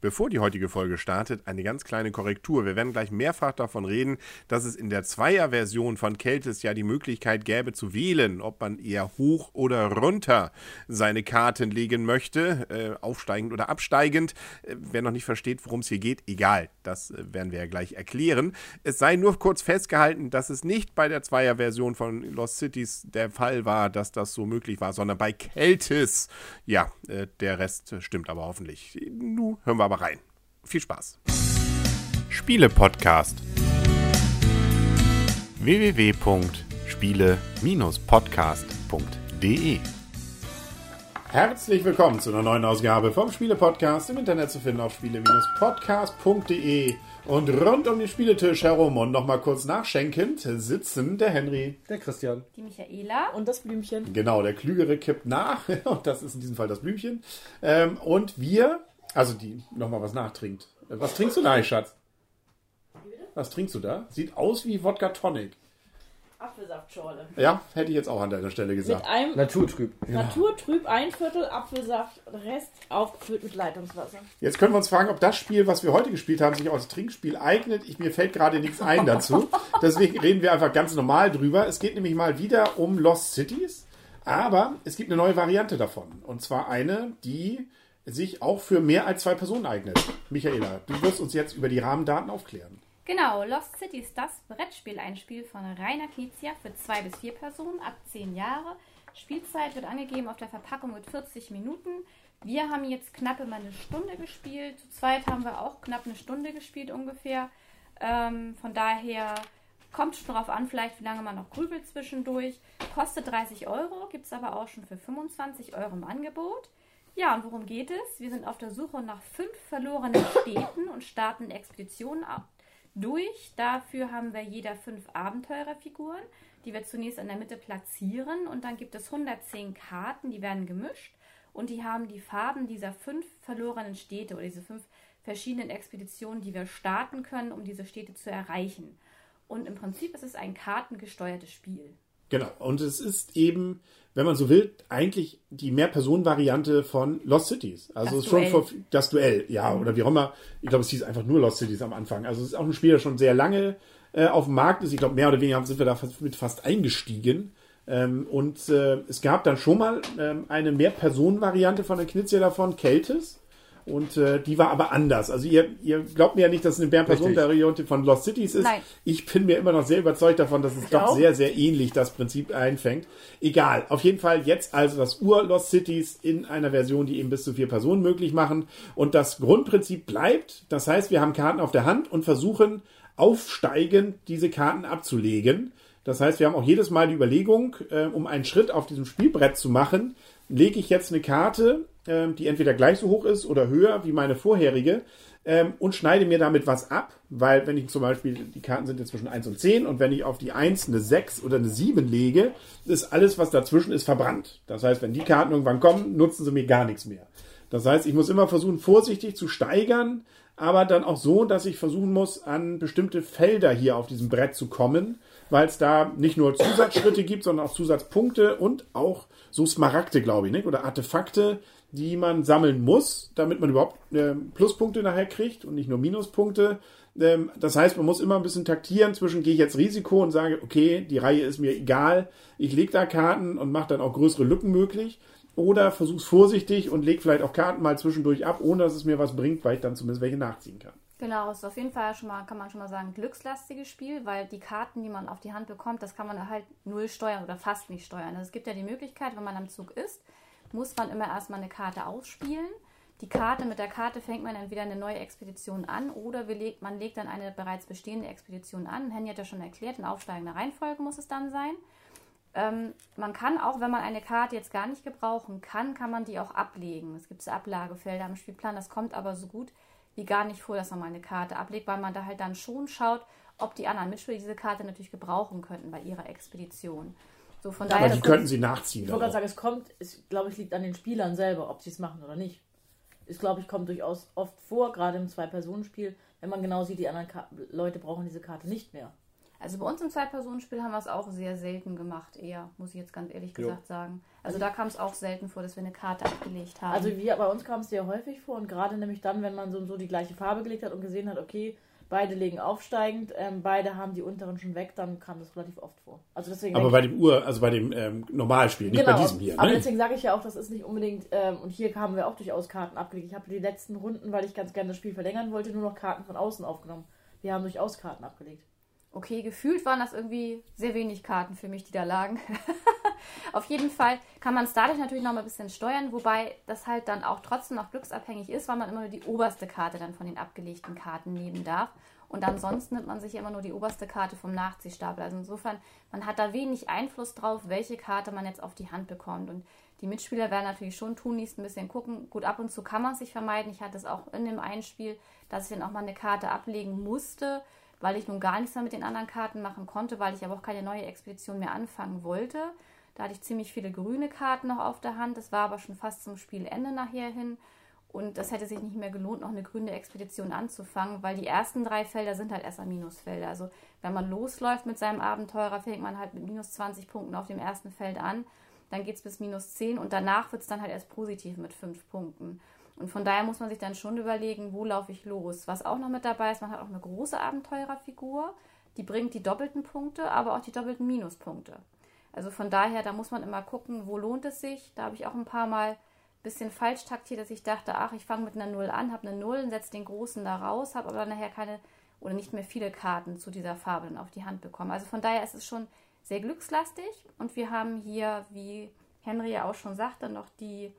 Bevor die heutige Folge startet, eine ganz kleine Korrektur. Wir werden gleich mehrfach davon reden, dass es in der Zweier-Version von Keltis ja die Möglichkeit gäbe zu wählen, ob man eher hoch oder runter seine Karten legen möchte, äh, aufsteigend oder absteigend. Äh, wer noch nicht versteht, worum es hier geht, egal, das äh, werden wir ja gleich erklären. Es sei nur kurz festgehalten, dass es nicht bei der Zweier-Version von Lost Cities der Fall war, dass das so möglich war, sondern bei Keltis. Ja, äh, der Rest stimmt aber hoffentlich. Nu hören wir aber rein. Viel Spaß. Spiele-Podcast. www.spiele-podcast.de Herzlich willkommen zu einer neuen Ausgabe vom Spiele-Podcast im Internet zu finden auf spiele-podcast.de und rund um den Spieletisch herum und nochmal kurz nachschenkend sitzen der Henry, der Christian, die Michaela und das Blümchen. Genau, der Klügere kippt nach und das ist in diesem Fall das Blümchen. Ähm, und wir also die nochmal was nachtrinkt. Was trinkst du da, Schatz? Was trinkst du da? Sieht aus wie Wodka Tonic. Apfelsaftschorle. Ja, hätte ich jetzt auch an deiner Stelle gesagt. Mit einem Naturtrüb. Ja. Naturtrüb, ein Viertel Apfelsaft, Rest aufgefüllt mit Leitungswasser. Jetzt können wir uns fragen, ob das Spiel, was wir heute gespielt haben, sich auch als Trinkspiel eignet. Ich, mir fällt gerade nichts ein dazu. Deswegen reden wir einfach ganz normal drüber. Es geht nämlich mal wieder um Lost Cities. Aber es gibt eine neue Variante davon. Und zwar eine, die sich auch für mehr als zwei Personen eignet. Michaela, du wirst uns jetzt über die Rahmendaten aufklären. Genau, Lost City ist das Brettspiel, ein Spiel von Rainer Knizia für zwei bis vier Personen ab zehn Jahre. Spielzeit wird angegeben auf der Verpackung mit 40 Minuten. Wir haben jetzt knapp immer eine Stunde gespielt. Zu zweit haben wir auch knapp eine Stunde gespielt ungefähr. Ähm, von daher kommt schon darauf an, vielleicht wie lange man noch grübelt zwischendurch. Kostet 30 Euro, gibt es aber auch schon für 25 Euro im Angebot. Ja, und worum geht es? Wir sind auf der Suche nach fünf verlorenen Städten und starten Expeditionen durch. Dafür haben wir jeder fünf Abenteurerfiguren, die wir zunächst in der Mitte platzieren. Und dann gibt es 110 Karten, die werden gemischt. Und die haben die Farben dieser fünf verlorenen Städte oder diese fünf verschiedenen Expeditionen, die wir starten können, um diese Städte zu erreichen. Und im Prinzip ist es ein kartengesteuertes Spiel. Genau, und es ist eben, wenn man so will, eigentlich die Mehr-Personen-Variante von Lost Cities. Also das schon vor, das Duell, ja, oder wie auch immer. Ich glaube, es hieß einfach nur Lost Cities am Anfang. Also es ist auch ein Spiel, das schon sehr lange äh, auf dem Markt ist. Ich glaube, mehr oder weniger sind wir da fast, mit fast eingestiegen. Ähm, und äh, es gab dann schon mal ähm, eine Mehr-Personen-Variante von der Knizia davon, Keltis. Und äh, die war aber anders. Also ihr, ihr glaubt mir ja nicht, dass es eine Bärenperson-Variante von Lost Cities ist. Nein. Ich bin mir immer noch sehr überzeugt davon, dass es ich doch auch. sehr, sehr ähnlich das Prinzip einfängt. Egal. Auf jeden Fall jetzt also das Ur-Lost Cities in einer Version, die eben bis zu vier Personen möglich machen. Und das Grundprinzip bleibt. Das heißt, wir haben Karten auf der Hand und versuchen aufsteigend diese Karten abzulegen. Das heißt, wir haben auch jedes Mal die Überlegung, äh, um einen Schritt auf diesem Spielbrett zu machen, lege ich jetzt eine Karte ähm, die entweder gleich so hoch ist oder höher wie meine vorherige ähm, und schneide mir damit was ab, weil wenn ich zum Beispiel, die Karten sind jetzt zwischen 1 und 10 und wenn ich auf die 1 eine 6 oder eine 7 lege, ist alles, was dazwischen ist, verbrannt. Das heißt, wenn die Karten irgendwann kommen, nutzen sie mir gar nichts mehr. Das heißt, ich muss immer versuchen, vorsichtig zu steigern, aber dann auch so, dass ich versuchen muss, an bestimmte Felder hier auf diesem Brett zu kommen, weil es da nicht nur Zusatzschritte gibt, sondern auch Zusatzpunkte und auch so Smaragde, glaube ich, nicht? oder Artefakte, die man sammeln muss, damit man überhaupt äh, Pluspunkte nachher kriegt und nicht nur Minuspunkte. Ähm, das heißt, man muss immer ein bisschen taktieren zwischen, gehe ich jetzt Risiko und sage, okay, die Reihe ist mir egal, ich lege da Karten und mache dann auch größere Lücken möglich. Oder versuch's vorsichtig und leg vielleicht auch Karten mal zwischendurch ab, ohne dass es mir was bringt, weil ich dann zumindest welche nachziehen kann. Genau, ist auf jeden Fall schon mal, kann man schon mal sagen, glückslastiges Spiel, weil die Karten, die man auf die Hand bekommt, das kann man halt null steuern oder fast nicht steuern. Also es gibt ja die Möglichkeit, wenn man am Zug ist, muss man immer erstmal eine Karte ausspielen. Die Karte, mit der Karte fängt man entweder eine neue Expedition an oder legt, man legt dann eine bereits bestehende Expedition an. Henny hat ja schon erklärt, in aufsteigender Reihenfolge muss es dann sein. Ähm, man kann auch, wenn man eine Karte jetzt gar nicht gebrauchen kann, kann man die auch ablegen. Es gibt Ablagefelder im Spielplan, das kommt aber so gut wie gar nicht vor, dass man mal eine Karte ablegt, weil man da halt dann schon schaut, ob die anderen Mitspieler diese Karte natürlich gebrauchen könnten bei ihrer Expedition. So, von daher, Aber die könnten sie nachziehen. Ich wollte gerade sagen, es kommt, es, glaube ich, liegt an den Spielern selber, ob sie es machen oder nicht. Es, glaube ich, kommt durchaus oft vor, gerade im Zwei-Personen-Spiel, wenn man genau sieht, die anderen Ka Leute brauchen diese Karte nicht mehr. Also bei uns im Zwei-Personen-Spiel haben wir es auch sehr selten gemacht, eher, muss ich jetzt ganz ehrlich gesagt jo. sagen. Also da kam es auch selten vor, dass wir eine Karte abgelegt haben. Also wir, bei uns kam es sehr häufig vor und gerade nämlich dann, wenn man so, so die gleiche Farbe gelegt hat und gesehen hat, okay, beide legen aufsteigend, ähm, beide haben die unteren schon weg, dann kam das relativ oft vor. Also deswegen aber bei dem Ur, also bei dem ähm, Normalspiel, nicht genau, bei diesem hier. Ne? Aber deswegen sage ich ja auch, das ist nicht unbedingt, ähm, und hier haben wir auch durchaus Karten abgelegt. Ich habe die letzten Runden, weil ich ganz gerne das Spiel verlängern wollte, nur noch Karten von außen aufgenommen. Wir haben durchaus Karten abgelegt. Okay, gefühlt waren das irgendwie sehr wenig Karten für mich, die da lagen. Auf jeden Fall kann man es dadurch natürlich noch mal ein bisschen steuern, wobei das halt dann auch trotzdem noch glücksabhängig ist, weil man immer nur die oberste Karte dann von den abgelegten Karten nehmen darf. Und ansonsten nimmt man sich immer nur die oberste Karte vom Nachziehstapel. Also insofern, man hat da wenig Einfluss drauf, welche Karte man jetzt auf die Hand bekommt. Und die Mitspieler werden natürlich schon tunlichst ein bisschen gucken. Gut, ab und zu kann man es sich vermeiden. Ich hatte es auch in dem Einspiel, dass ich dann auch mal eine Karte ablegen musste, weil ich nun gar nichts mehr mit den anderen Karten machen konnte, weil ich aber auch keine neue Expedition mehr anfangen wollte. Da hatte ich ziemlich viele grüne Karten noch auf der Hand. Das war aber schon fast zum Spielende nachher hin. Und das hätte sich nicht mehr gelohnt, noch eine grüne Expedition anzufangen, weil die ersten drei Felder sind halt erstmal Minusfelder. Also wenn man losläuft mit seinem Abenteurer, fängt man halt mit minus 20 Punkten auf dem ersten Feld an. Dann geht es bis minus 10 und danach wird es dann halt erst positiv mit 5 Punkten. Und von daher muss man sich dann schon überlegen, wo laufe ich los. Was auch noch mit dabei ist, man hat auch eine große Abenteurerfigur. Die bringt die doppelten Punkte, aber auch die doppelten Minuspunkte. Also von daher, da muss man immer gucken, wo lohnt es sich. Da habe ich auch ein paar Mal bisschen falsch taktiert, dass ich dachte, ach, ich fange mit einer Null an, habe eine Null setze den großen da raus, habe aber nachher keine oder nicht mehr viele Karten zu dieser Farbe dann auf die Hand bekommen. Also von daher ist es schon sehr glückslastig und wir haben hier, wie Henry ja auch schon sagte, noch die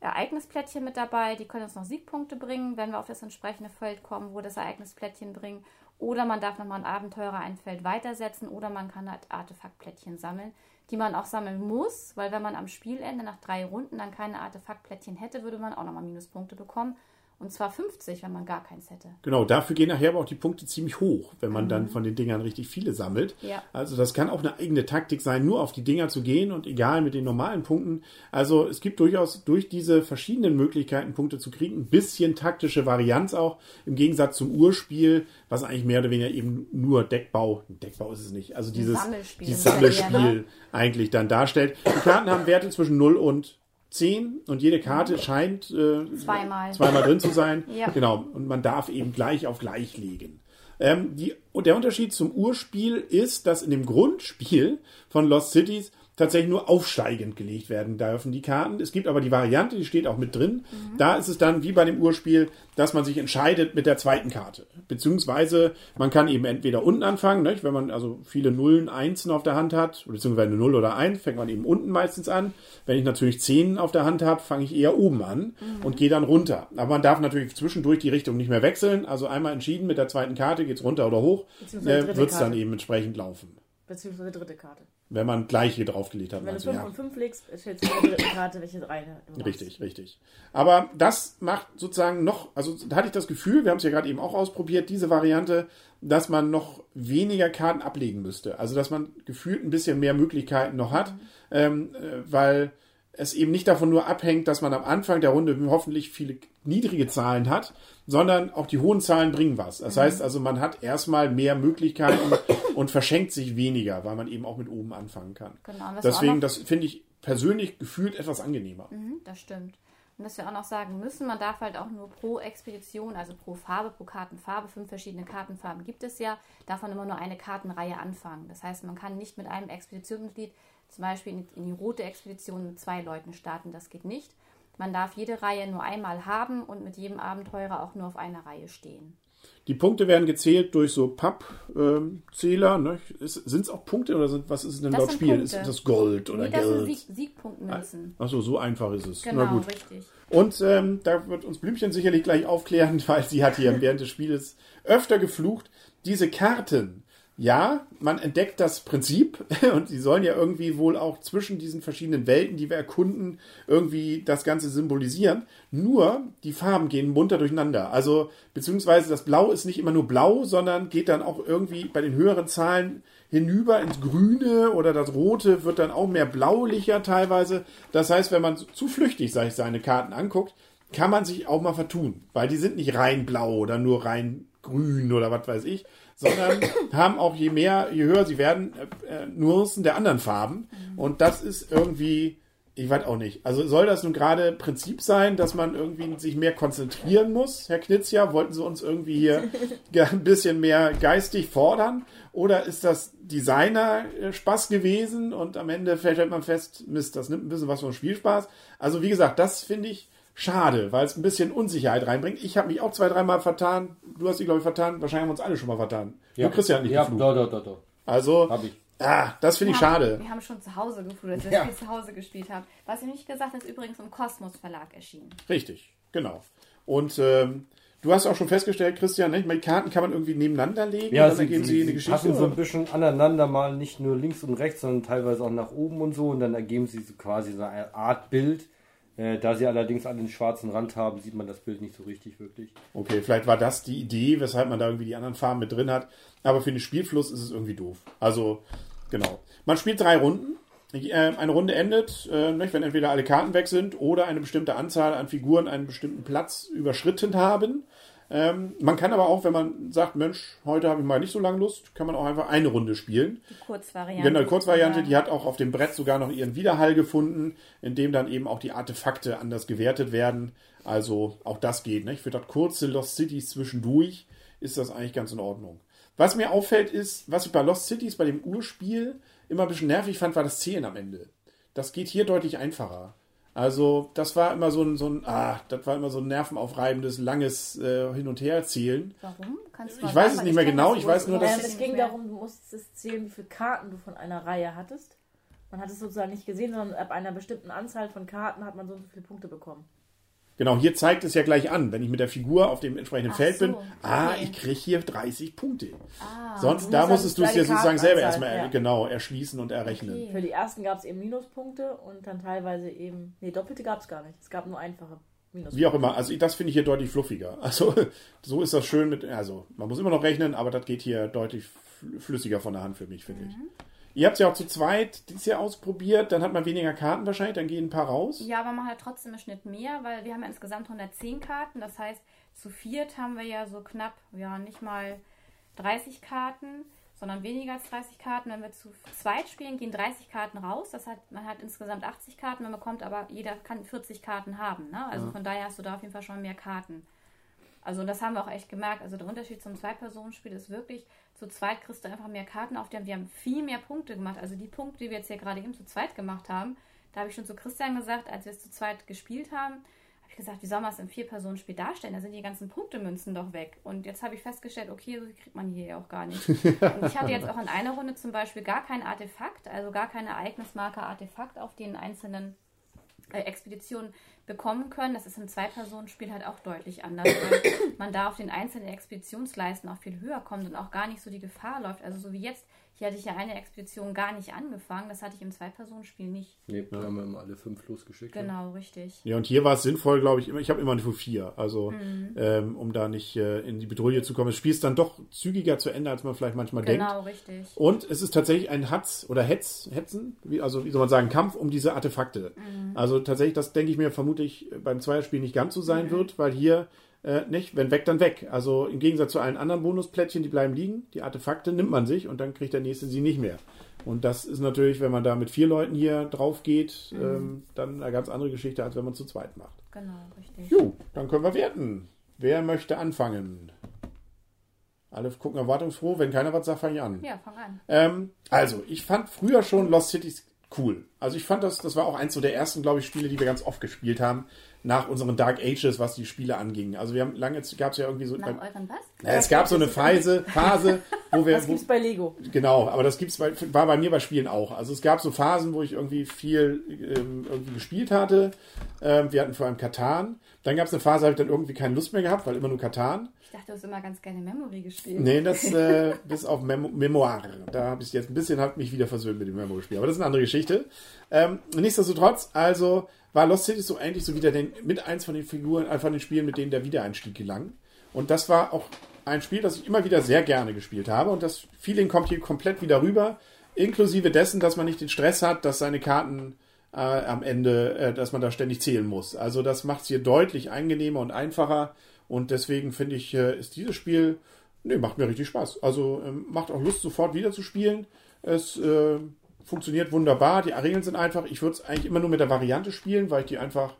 Ereignisplättchen mit dabei. Die können uns noch Siegpunkte bringen, wenn wir auf das entsprechende Feld kommen, wo das Ereignisplättchen bringen. Oder man darf nochmal ein Abenteurer ein Feld weitersetzen oder man kann halt Artefaktplättchen sammeln, die man auch sammeln muss, weil wenn man am Spielende nach drei Runden dann keine Artefaktplättchen hätte, würde man auch nochmal Minuspunkte bekommen. Und zwar 50, wenn man gar keins hätte. Genau, dafür gehen nachher aber auch die Punkte ziemlich hoch, wenn man mhm. dann von den Dingern richtig viele sammelt. Ja. Also das kann auch eine eigene Taktik sein, nur auf die Dinger zu gehen und egal mit den normalen Punkten. Also es gibt durchaus durch diese verschiedenen Möglichkeiten, Punkte zu kriegen, ein bisschen taktische Varianz auch, im Gegensatz zum Urspiel, was eigentlich mehr oder weniger eben nur Deckbau, Deckbau ist es nicht, also dieses Sammelspiel, dieses Sammelspiel eigentlich dann darstellt. Die Karten haben Werte zwischen 0 und 10 und jede Karte scheint äh, zweimal. zweimal drin zu sein. ja. Genau. Und man darf eben gleich auf gleich legen. Ähm, die, und der Unterschied zum Urspiel ist, dass in dem Grundspiel von Lost Cities tatsächlich nur aufsteigend gelegt werden dürfen, die Karten. Es gibt aber die Variante, die steht auch mit drin. Mhm. Da ist es dann wie bei dem Urspiel, dass man sich entscheidet mit der zweiten Karte. Beziehungsweise man kann eben entweder unten anfangen, nicht? wenn man also viele Nullen, Einsen auf der Hand hat, beziehungsweise eine Null oder Eins, fängt man eben unten meistens an. Wenn ich natürlich Zehn auf der Hand habe, fange ich eher oben an mhm. und gehe dann runter. Aber man darf natürlich zwischendurch die Richtung nicht mehr wechseln. Also einmal entschieden mit der zweiten Karte, geht es runter oder hoch, äh, wird es dann eben entsprechend laufen. Beziehungsweise dritte Karte. Wenn man gleiche draufgelegt hat. Wenn du 5 ja. und 5 legst, in der dritten Karte welche reine. Richtig, richtig. Aber das macht sozusagen noch, also da hatte ich das Gefühl, wir haben es ja gerade eben auch ausprobiert, diese Variante, dass man noch weniger Karten ablegen müsste. Also dass man gefühlt ein bisschen mehr Möglichkeiten noch hat, mhm. ähm, äh, weil es eben nicht davon nur abhängt, dass man am Anfang der Runde hoffentlich viele niedrige Zahlen hat, sondern auch die hohen Zahlen bringen was. Das mhm. heißt also, man hat erstmal mehr Möglichkeiten und verschenkt sich weniger, weil man eben auch mit oben anfangen kann. Genau, Deswegen, das finde ich persönlich gefühlt etwas angenehmer. Mhm, das stimmt. Und dass wir auch noch sagen müssen, man darf halt auch nur pro Expedition, also pro Farbe, pro Kartenfarbe, fünf verschiedene Kartenfarben gibt es ja, davon immer nur eine Kartenreihe anfangen. Das heißt, man kann nicht mit einem Expeditionsmitglied zum Beispiel in, in die rote Expedition mit zwei Leuten starten, das geht nicht. Man darf jede Reihe nur einmal haben und mit jedem Abenteurer auch nur auf einer Reihe stehen. Die Punkte werden gezählt durch so Pappzähler. Ähm, ne? Sind es auch Punkte oder sind, was ist es denn das laut Spiel? Ist das Gold oder nee, das Geld? Sieg Siegpunktmünzen. Achso, so einfach ist es. Genau, richtig. Und ähm, da wird uns Blümchen sicherlich gleich aufklären, weil sie hat hier während des Spieles öfter geflucht. Diese Karten, ja, man entdeckt das Prinzip und sie sollen ja irgendwie wohl auch zwischen diesen verschiedenen Welten, die wir erkunden, irgendwie das Ganze symbolisieren. Nur die Farben gehen munter durcheinander. Also, beziehungsweise das Blau ist nicht immer nur blau, sondern geht dann auch irgendwie bei den höheren Zahlen hinüber ins Grüne oder das Rote wird dann auch mehr blaulicher teilweise. Das heißt, wenn man zu flüchtig, sage ich, seine Karten anguckt, kann man sich auch mal vertun, weil die sind nicht rein blau oder nur rein grün oder was weiß ich, sondern haben auch je mehr, je höher sie werden, äh, äh, Nuancen der anderen Farben. Und das ist irgendwie, ich weiß auch nicht. Also soll das nun gerade Prinzip sein, dass man irgendwie sich mehr konzentrieren muss, Herr Knitzja? Wollten Sie uns irgendwie hier ein bisschen mehr geistig fordern? Oder ist das Designer-Spaß gewesen und am Ende stellt man fest, Mist, das nimmt ein bisschen was vom Spielspaß. Also wie gesagt, das finde ich schade, weil es ein bisschen Unsicherheit reinbringt. Ich habe mich auch zwei, dreimal vertan. Du hast dich, glaube ich, vertan. Wahrscheinlich haben wir uns alle schon mal vertan. Ja. Du Christian nicht Ja, doch, doch, doch, doch. Also, Hab ich. ah, das finde ich Wir haben- schade. Wir haben schon zu Hause gefühlt, als wir Ja. Spiel zu Hause gespielt haben. Was ich nicht gesagt habe, ist übrigens im Kosmos Verlag erschienen. Richtig, genau. Und ähm, du hast auch schon festgestellt, Christian, ne? die Karten kann man irgendwie nebeneinander legen Ja, und dann sie, ergeben sie, sie eine sie Geschichte. passen so ein bisschen aneinander, mal nicht nur links und rechts, sondern teilweise auch nach oben und so. Und dann ergeben sie so quasi so eine Art Bild. Äh, da sie allerdings alle einen schwarzen Rand haben, sieht man das Bild nicht so richtig wirklich. Okay, vielleicht war das die Idee, weshalb man da irgendwie die anderen Farben mit drin hat. Aber für den Spielfluss ist es irgendwie doof. Also, genau. Man spielt drei Runden. Äh, Eine Runde endet, äh, wenn entweder alle Karten weg sind oder eine bestimmte Anzahl an Figuren einen bestimmten Platz überschritten haben. Ähm, man kann aber auch, wenn man sagt, Mensch, heute habe ich mal nicht so lange Lust, kann man auch einfach eine Runde spielen. Die Kurzvariante. Genau, die Kurzvariante, die hat auch auf dem Brett sogar noch ihren Widerhall gefunden, in dem dann eben auch die Artefakte anders gewertet werden. Also auch das geht. Ne? Für das kurze Lost Cities zwischendurch ist das eigentlich ganz in Ordnung. Was mir auffällt ist, was ich bei Lost Cities, bei dem Urspiel, immer ein bisschen nervig fand, war das Zählen am Ende. Das geht hier deutlich einfacher. Also, das war immer so ein, so ein, ah, das war immer so ein nervenaufreibendes, langes äh, Hin- und Herzählen. Warum? Kannst du Ich weiß es nicht mehr genau, ich weiß nur, dass Ähm, es ging darum, du musstest zählen, wie viele Karten du von einer Reihe hattest. Man hat es sozusagen nicht gesehen, sondern ab einer bestimmten Anzahl von Karten hat man so und so viele Punkte bekommen. Genau, hier zeigt es ja gleich an, wenn ich mit der Figur auf dem entsprechenden Ach Feld bin, so, ah, okay. ich kriege hier 30 Punkte. Ah, Sonst, da musst musstest du es dir deine sozusagen selber erstmal ja. genau erschließen und errechnen. Okay. Für die ersten gab es eben Minuspunkte und dann teilweise eben. Nee, doppelte gab es gar nicht. Es gab nur einfache Minuspunkte. Wie auch immer, also das finde ich hier deutlich fluffiger. Also so ist das schön mit, also man muss immer noch rechnen, aber das geht hier deutlich fl- flüssiger von der Hand für mich, finde ich. Ihr habt es ja auch zu zweit dieses Jahr ausprobiert, dann hat man weniger Karten wahrscheinlich, dann gehen ein paar raus. Ja, aber man hat trotzdem im Schnitt mehr, weil wir haben ja insgesamt 110 Karten. Das heißt, zu viert haben wir ja so knapp, ja, nicht mal 30 Karten, sondern weniger als 30 Karten. Wenn wir zu zweit spielen, gehen 30 Karten raus. Das heißt, man hat insgesamt 80 Karten, man bekommt aber, jeder kann 40 Karten haben. Ne? Also von daher hast du da auf jeden Fall schon mehr Karten. Also das haben wir auch echt gemerkt. Also der Unterschied zum Zwei-Personen-Spiel ist wirklich, zu zweit kriegst du einfach mehr Karten auf dem. Wir haben viel mehr Punkte gemacht. Also die Punkte, die wir jetzt hier gerade eben zu zweit gemacht haben, da habe ich schon zu Christian gesagt, als wir es zu zweit gespielt haben, habe ich gesagt, wie soll man es im Vier-Personen-Spiel darstellen? Da sind die ganzen Punktemünzen doch weg. Und jetzt habe ich festgestellt, okay, so kriegt man hier ja auch gar nicht. Und ich hatte jetzt auch in einer Runde zum Beispiel gar kein Artefakt, also gar keine Ereignismarke Artefakt auf den einzelnen Expeditionen bekommen können. Das ist im Zwei-Personen-Spiel halt auch deutlich anders, weil man da auf den einzelnen Expeditionsleisten auch viel höher kommt und auch gar nicht so die Gefahr läuft. Also so wie jetzt, hier hatte ich ja eine Expedition gar nicht angefangen, das hatte ich im Zwei-Personen-Spiel nicht. Nee, da haben wir immer alle fünf losgeschickt. ja. Genau, richtig. Ja, und hier war es sinnvoll, glaube ich, immer, ich habe immer nur vier, also Mhm. ähm, um da nicht äh, in die Bedrohung zu kommen. Das Spiel ist dann doch zügiger zu Ende, als man vielleicht manchmal denkt. Genau, richtig. Und es ist tatsächlich ein Hatz oder Hetz, Hetzen, wie, also wie soll man sagen, Kampf um diese Artefakte. Also tatsächlich, das denke ich mir vermutlich beim Zweierspiel nicht ganz so sein wird, weil hier äh, nicht, wenn weg, dann weg. Also im Gegensatz zu allen anderen Bonusplättchen, die bleiben liegen, die Artefakte nimmt man sich und dann kriegt der nächste sie nicht mehr. Und das ist natürlich, wenn man da mit vier Leuten hier drauf geht, ähm, dann eine ganz andere Geschichte, als wenn man zu zweit macht. Genau, richtig. Jo, dann können wir werten. Wer möchte anfangen? Alle gucken erwartungsfroh. Wenn keiner was sagt, fange ich an. Ja, fang an. Ähm, also, ich fand früher schon Lost Cities cool. Also ich fand das, das war auch eins so der ersten, glaube ich, Spiele, die wir ganz oft gespielt haben, nach unseren Dark Ages, was die Spiele anging. Also wir haben lange, gab es ja irgendwie so. Nach euren was? Naja, es gab so eine Phase, Phase, wo wir. Das Wo, gibt's bei Lego. genau, aber das gibt's bei, war bei mir bei Spielen auch. Also es gab so Phasen, wo ich irgendwie viel ähm, irgendwie gespielt hatte. Ähm, wir hatten vor allem Katan. Dann gab es eine Phase, habe ich dann irgendwie keine Lust mehr gehabt, weil immer nur Katan. Ich dachte, du hast immer ganz gerne Memory gespielt. Nee, das äh, bis auf Memo Memoir. Da habe ich jetzt ein bisschen hat mich wieder versöhnt mit dem Memory-Spiel. Aber das ist eine andere Geschichte. Ähm, nichtsdestotrotz, also war Lost Cities so eigentlich so wieder den, mit eins von den Figuren, äh, von den Spielen, mit denen der Wiedereinstieg gelang. Und das war auch ein Spiel, das ich immer wieder sehr gerne gespielt habe. Und das Feeling kommt hier komplett wieder rüber. Inklusive dessen, dass man nicht den Stress hat, dass seine Karten äh, am Ende, äh, dass man da ständig zählen muss. Also das macht es hier deutlich angenehmer und einfacher. Und deswegen finde ich, äh, ist dieses Spiel Nee, macht mir richtig Spaß. Also ähm, macht auch Lust, sofort wieder zu spielen. Es äh, funktioniert wunderbar. Die Regeln sind einfach. Ich würde es eigentlich immer nur mit der Variante spielen, weil ich die einfach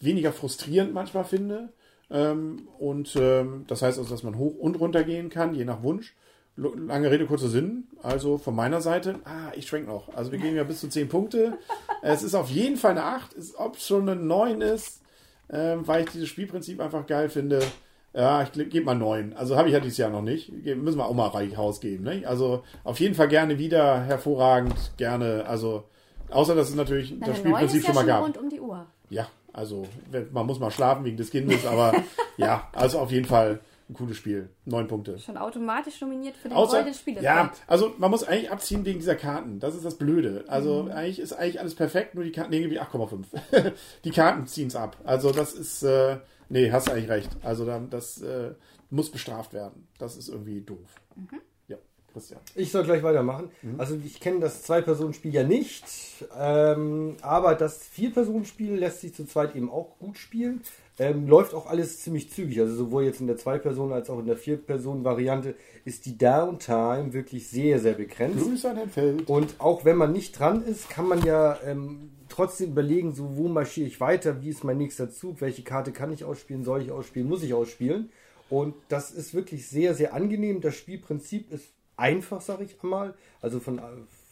weniger frustrierend manchmal finde. Ähm, und ähm, das heißt also, dass man hoch und runter gehen kann, je nach Wunsch. Lange Rede, kurzer Sinn. Also von meiner Seite, ah, ich schwenk noch. Also wir gehen ja bis zu 10 Punkte. es ist auf jeden Fall eine 8. Ob es schon eine 9 ist, ähm, weil ich dieses Spielprinzip einfach geil finde. Ja, ich gebe mal 9. Also habe ich ja dieses Jahr noch nicht. Müssen wir auch mal reich rausgeben. Ne? Also auf jeden Fall gerne wieder. Hervorragend. Gerne. Also außer, dass es natürlich Na, das Spielprinzip schon mal gab. rund um die Uhr. Ja, also man muss mal schlafen wegen des Kindes, aber ja, also auf jeden Fall ein cooles Spiel. Neun Punkte. Schon automatisch nominiert für den Außer, goldenen Spiele. ja, also man muss eigentlich abziehen wegen dieser Karten. Das ist das Blöde. Also eigentlich ist eigentlich alles perfekt, nur die Karten, nee, irgendwie 8,5. die Karten ziehen es ab. Also das ist, äh, nee, hast du eigentlich recht. Also dann, das äh, muss bestraft werden. Das ist irgendwie doof. Ja, Christian. Ich soll gleich weitermachen. Also ich kenne das Zwei-Personen-Spiel ja nicht, ähm, aber das Vier-Personen-Spiel lässt sich zu zweit eben auch gut spielen. Ähm, läuft auch alles ziemlich zügig. Also sowohl jetzt in der Zwei-Personen- als auch in der Vier-Personen-Variante ist die Downtime wirklich sehr, sehr begrenzt. Grüße an Herrn Feld. Und auch wenn man nicht dran ist, kann man ja ähm, trotzdem überlegen, so wo marschiere ich weiter, wie ist mein nächster Zug, welche Karte kann ich ausspielen, soll ich ausspielen, muss ich ausspielen. Und das ist wirklich sehr, sehr angenehm. Das Spielprinzip ist einfach, sage ich mal. Also von,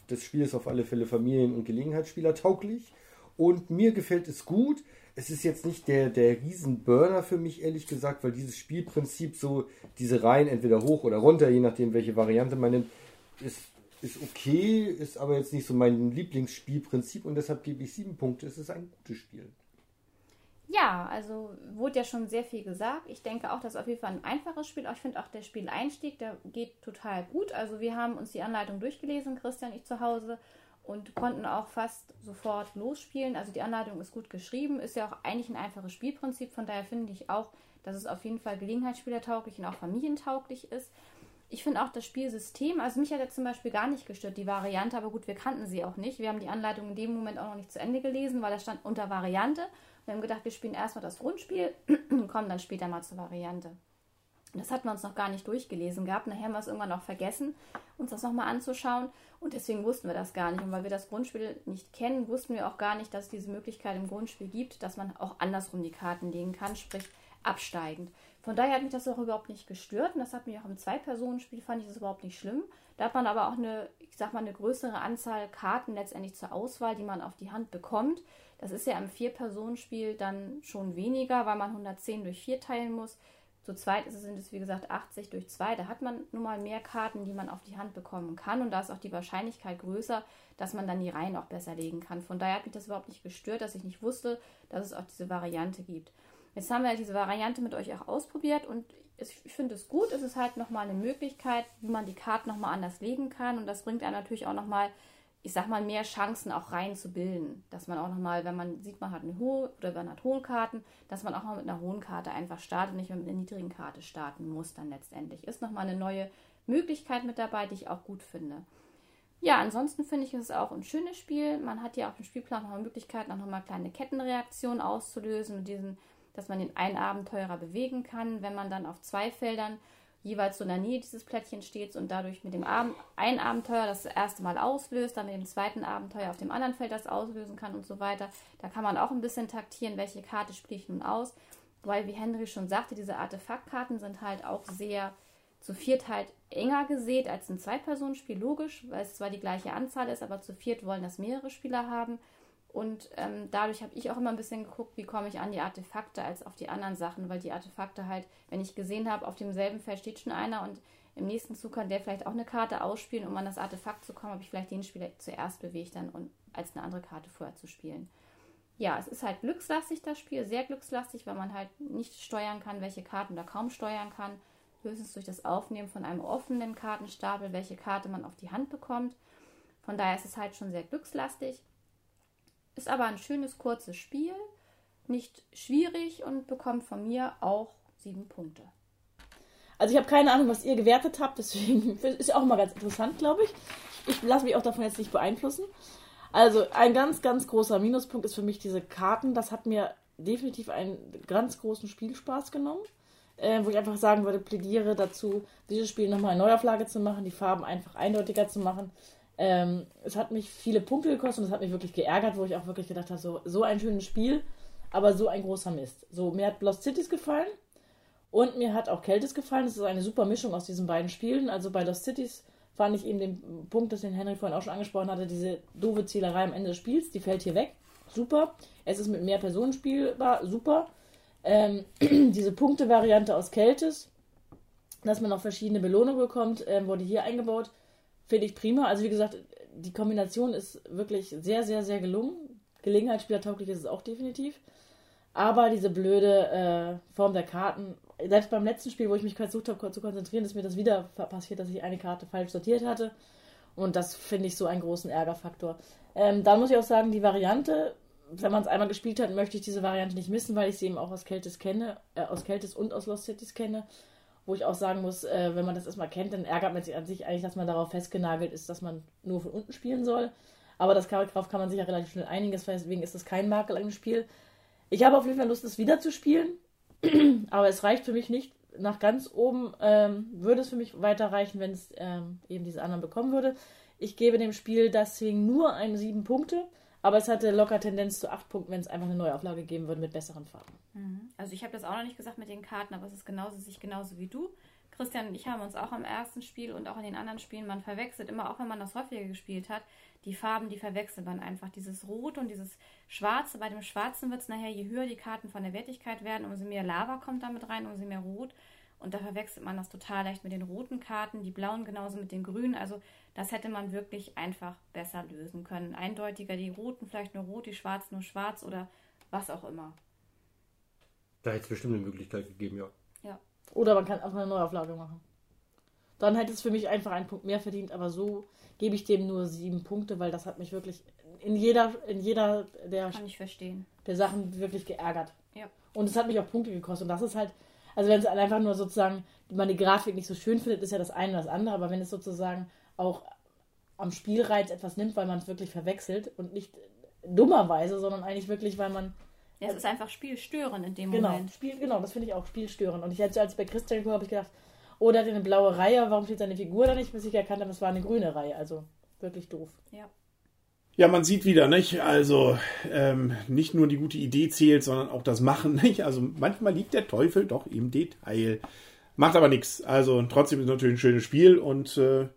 das Spiel ist auf alle Fälle Familien- und Gelegenheitsspieler tauglich. Und mir gefällt es gut. Es ist jetzt nicht der, der Riesenburner für mich, ehrlich gesagt, weil dieses Spielprinzip so, diese Reihen entweder hoch oder runter, je nachdem, welche Variante man nimmt, ist, ist okay, ist aber jetzt nicht so mein Lieblingsspielprinzip und deshalb gebe ich sieben Punkte. Es ist ein gutes Spiel. Ja, also wurde ja schon sehr viel gesagt. Ich denke auch, das ist auf jeden Fall ein einfaches Spiel. Ich finde auch der Spieleinstieg, der geht total gut. Also wir haben uns die Anleitung durchgelesen, Christian ich zu Hause, und konnten auch fast sofort losspielen. Also die Anleitung ist gut geschrieben, ist ja auch eigentlich ein einfaches Spielprinzip. Von daher finde ich auch, dass es auf jeden Fall gelegenheitsspielertauglich und auch familientauglich ist. Ich finde auch das Spielsystem, also mich hat jetzt zum Beispiel gar nicht gestört, die Variante, aber gut, wir kannten sie auch nicht. Wir haben die Anleitung in dem Moment auch noch nicht zu Ende gelesen, weil da stand unter Variante. Wir haben gedacht, wir spielen erstmal das Grundspiel und kommen dann später mal zur Variante. Das hatten wir uns noch gar nicht durchgelesen gehabt. Nachher haben wir es irgendwann noch vergessen, uns das nochmal anzuschauen. Und deswegen wussten wir das gar nicht. Und weil wir das Grundspiel nicht kennen, wussten wir auch gar nicht, dass es diese Möglichkeit im Grundspiel gibt, dass man auch andersrum die Karten legen kann, sprich absteigend. Von daher hat mich das auch überhaupt nicht gestört. Und das hat mich auch im Zwei-Personen-Spiel, fand ich das überhaupt nicht schlimm. Da hat man aber auch eine, ich sag mal, eine größere Anzahl Karten letztendlich zur Auswahl, die man auf die Hand bekommt. Das ist ja im Vier-Personen-Spiel dann schon weniger, weil man 110 durch 4 teilen muss. Zu zweit sind es, wie gesagt, 80 durch 2. Da hat man nun mal mehr Karten, die man auf die Hand bekommen kann. Und da ist auch die Wahrscheinlichkeit größer, dass man dann die Reihen auch besser legen kann. Von daher hat mich das überhaupt nicht gestört, dass ich nicht wusste, dass es auch diese Variante gibt. Jetzt haben wir diese Variante mit euch auch ausprobiert und ich finde es gut. Es ist halt nochmal eine Möglichkeit, wie man die Karten nochmal anders legen kann. Und das bringt einem natürlich auch nochmal, ich sag mal, mehr Chancen auch rein zu bilden. Dass man auch nochmal, wenn man sieht, man hat eine hohe oder man hat hohe Karten, dass man auch mal mit einer hohen Karte einfach startet nicht mehr mit einer niedrigen Karte starten muss dann letztendlich. Ist nochmal eine neue Möglichkeit mit dabei, die ich auch gut finde. Ja, ansonsten finde ich es auch ein schönes Spiel. Man hat ja auf dem Spielplan noch Möglichkeiten, auch nochmal kleine Kettenreaktionen auszulösen mit diesen dass man den einen Abenteurer bewegen kann, wenn man dann auf zwei Feldern jeweils so in der Nähe dieses Plättchen steht und dadurch mit dem Ab ein Abenteuer das erste Mal auslöst, dann mit dem zweiten Abenteuer auf dem anderen Feld das auslösen kann und so weiter. Da kann man auch ein bisschen taktieren, welche Karte spiele ich nun aus. Weil, wie Henry schon sagte, diese Artefaktkarten sind halt auch sehr zu viert halt enger gesät als ein Zwei-Personen-Spiel, logisch, weil es zwar die gleiche Anzahl ist, aber zu viert wollen das mehrere Spieler haben. Und ähm, dadurch habe ich auch immer ein bisschen geguckt, wie komme ich an die Artefakte als auf die anderen Sachen, weil die Artefakte halt, wenn ich gesehen habe, auf demselben Feld steht schon einer und im nächsten Zug kann der vielleicht auch eine Karte ausspielen, um an das Artefakt zu kommen, habe ich vielleicht den Spieler zuerst bewegt dann und als eine andere Karte vorher zu spielen. Ja, es ist halt glückslastig das Spiel, sehr glückslastig, weil man halt nicht steuern kann, welche Karten da kaum steuern kann. Höchstens durch das Aufnehmen von einem offenen Kartenstapel, welche Karte man auf die Hand bekommt. Von daher ist es halt schon sehr glückslastig. Ist aber ein schönes, kurzes Spiel, nicht schwierig und bekommt von mir auch sieben Punkte. Also ich habe keine Ahnung, was ihr gewertet habt, deswegen ist auch mal ganz interessant, glaube ich. Ich lasse mich auch davon jetzt nicht beeinflussen. Also ein ganz, ganz großer Minuspunkt ist für mich diese Karten. Das hat mir definitiv einen ganz großen Spielspaß genommen. äh, wo ich einfach sagen würde, plädiere dazu, dieses Spiel nochmal in Neuauflage zu machen, die Farben einfach eindeutiger zu machen. Ähm, es hat mich viele Punkte gekostet und es hat mich wirklich geärgert, wo ich auch wirklich gedacht habe, so, so ein schönes Spiel, aber so ein großer Mist. So, mir hat Lost Cities gefallen und mir hat auch Keltis gefallen. Es ist eine super Mischung aus diesen beiden Spielen. Also bei Lost Cities fand ich eben den Punkt, den Henry vorhin auch schon angesprochen hatte, diese doofe Zielerei am Ende des Spiels, die fällt hier weg. Super. Es ist mit mehr Personen spielbar. Super. Ähm, diese Punkte-Variante aus Keltis, dass man noch verschiedene Belohnungen bekommt, ähm, wurde hier eingebaut. Finde ich prima. Also wie gesagt, die Kombination ist wirklich sehr, sehr, sehr gelungen. Gelegenheitsspielertauglich ist es auch definitiv. Aber diese blöde äh, Form der Karten, selbst beim letzten Spiel, wo ich mich versucht habe zu konzentrieren, ist mir das wieder passiert, dass ich eine Karte falsch sortiert hatte. Und das finde ich so einen großen Ärgerfaktor. Ähm, dann muss ich auch sagen, die Variante, wenn man es einmal gespielt hat, möchte ich diese Variante nicht missen, weil ich sie eben auch aus Keltis kenne, äh, aus Keltis und aus Lost Cities kenne wo ich auch sagen muss, äh, wenn man das erstmal kennt, dann ärgert man sich an sich eigentlich, dass man darauf festgenagelt ist, dass man nur von unten spielen soll. Aber das darauf kann man sich ja relativ schnell einigen, deswegen ist das kein Makel an dem Spiel. Ich habe auf jeden Fall Lust, es wieder zu spielen, aber es reicht für mich nicht nach ganz oben. Ähm, würde es für mich weiter reichen, wenn es ähm, eben diese anderen bekommen würde. Ich gebe dem Spiel deswegen nur eine sieben Punkte. Aber es hatte locker Tendenz zu acht Punkten, wenn es einfach eine Neuauflage geben würde mit besseren Farben. Mhm. Also ich habe das auch noch nicht gesagt mit den Karten, aber es ist genauso sich genauso wie du. Christian und ich haben uns auch am ersten Spiel und auch in den anderen Spielen, man verwechselt immer, auch wenn man das häufiger gespielt hat, die Farben, die verwechselt man einfach. Dieses Rot und dieses Schwarze, bei dem Schwarzen wird es nachher, je höher die Karten von der Wertigkeit werden, umso mehr Lava kommt damit rein, umso mehr Rot. Und da verwechselt man das total leicht mit den roten Karten, die blauen genauso mit den grünen. Also das hätte man wirklich einfach besser lösen können. Eindeutiger die roten vielleicht nur rot, die schwarzen nur schwarz oder was auch immer. Da hätte es bestimmt eine Möglichkeit gegeben, ja. Ja. Oder man kann einfach eine Neuauflage machen. Dann hätte es für mich einfach einen Punkt mehr verdient, aber so gebe ich dem nur sieben Punkte, weil das hat mich wirklich in jeder, in jeder der, kann ich verstehen. der Sachen wirklich geärgert. Ja. Und es hat mich auch Punkte gekostet. Und das ist halt, also wenn es einfach nur sozusagen, man die Grafik nicht so schön findet, ist ja das eine oder das andere, aber wenn es sozusagen auch am Spielreiz etwas nimmt, weil man es wirklich verwechselt und nicht dummerweise, sondern eigentlich wirklich, weil man. Ja, es ist einfach spielstörend in dem genau, Moment. Spiel, genau, das finde ich auch spielstörend. Und ich hätte als bei Christian geguckt, habe ich gedacht, oh, der hat eine blaue Reihe, warum steht seine Figur da nicht? Bis ich erkannt habe, es war eine grüne Reihe. Also wirklich doof. Ja. Ja, man sieht wieder, nicht? Also ähm, nicht nur die gute Idee zählt, sondern auch das Machen, nicht? Also manchmal liegt der Teufel doch im Detail. Macht aber nichts. Also trotzdem ist natürlich ein schönes Spiel und äh,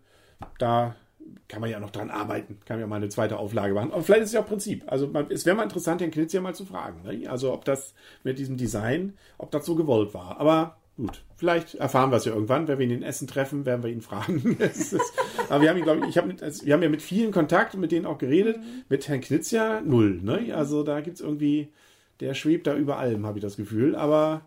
da kann man ja noch dran arbeiten. Kann man ja mal eine zweite Auflage machen. Aber vielleicht ist es ja auch Prinzip. Also man, es wäre mal interessant, den Knitz ja mal zu fragen. Ne? Also ob das mit diesem Design, ob das so gewollt war. Aber gut, vielleicht erfahren wir es ja irgendwann. Wenn wir ihn in Essen treffen, werden wir ihn fragen. ist, aber wir haben, glaube ich, ich hab mit, also wir haben ja mit vielen Kontakt und mit denen auch geredet. Mhm. Mit Herrn Knitz ja null. Ne? Also da gibt es irgendwie, der schwebt da über allem, habe ich das Gefühl. Aber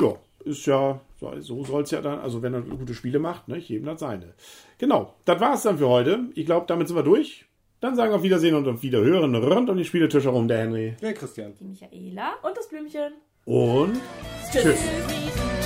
ja, ist ja, so soll es ja dann, also wenn er gute Spiele macht, ne, jedem das seine. Genau, das war es dann für heute. Ich glaube, damit sind wir durch. Dann sagen wir auf Wiedersehen und auf Wiederhören rund um den Spieletisch herum, der Henry. Der Christian. Die Michaela. Und das Blümchen. Und tschüss. tschüss.